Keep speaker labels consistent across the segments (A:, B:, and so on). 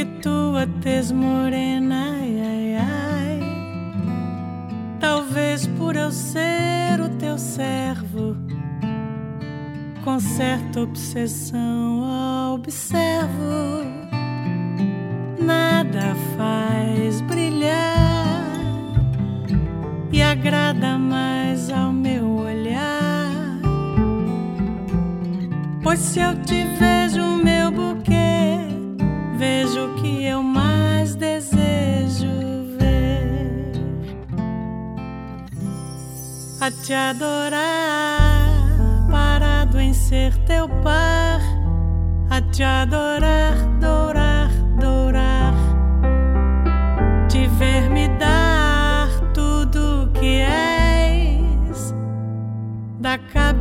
A: que tu a tens morena, ai, ai, ai. Talvez por eu ser o teu servo, com certa obsessão observo. Nada faz brilhar e agrada mais ao meu olhar. Pois se eu te vejo A te adorar, parado em ser teu par, a te adorar, dourar, dourar, te ver me dar tudo que és, da cabeça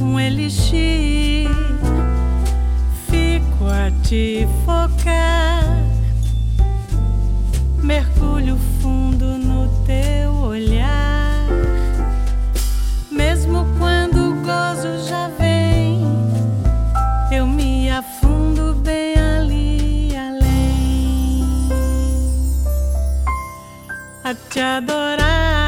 A: um elixir. Fico a te focar, mergulho fundo no teu olhar. Mesmo quando o gozo já vem, eu me afundo bem ali além. A te adorar.